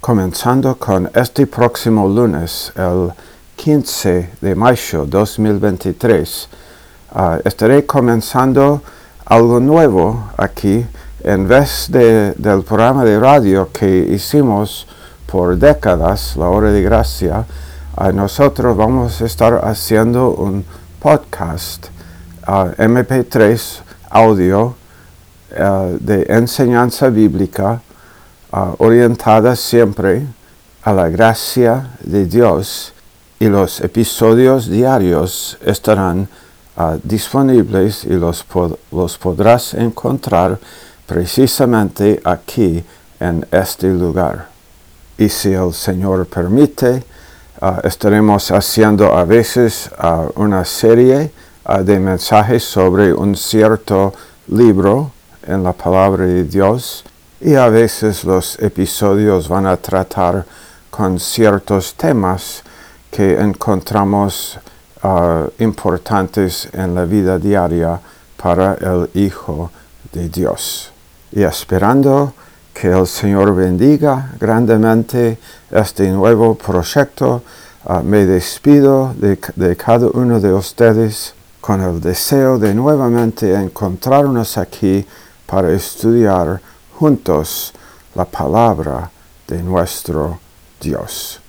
comenzando con este próximo lunes, el 15 de mayo 2023. Uh, estaré comenzando algo nuevo aquí en vez de, del programa de radio que hicimos por décadas, la hora de gracia, uh, nosotros vamos a estar haciendo un podcast uh, MP3 audio de enseñanza bíblica uh, orientada siempre a la gracia de Dios y los episodios diarios estarán uh, disponibles y los, pod los podrás encontrar precisamente aquí en este lugar. Y si el Señor permite, uh, estaremos haciendo a veces uh, una serie uh, de mensajes sobre un cierto libro en la palabra de Dios y a veces los episodios van a tratar con ciertos temas que encontramos uh, importantes en la vida diaria para el Hijo de Dios. Y esperando que el Señor bendiga grandemente este nuevo proyecto, uh, me despido de, de cada uno de ustedes con el deseo de nuevamente encontrarnos aquí para estudiar juntos la palabra de nuestro Dios.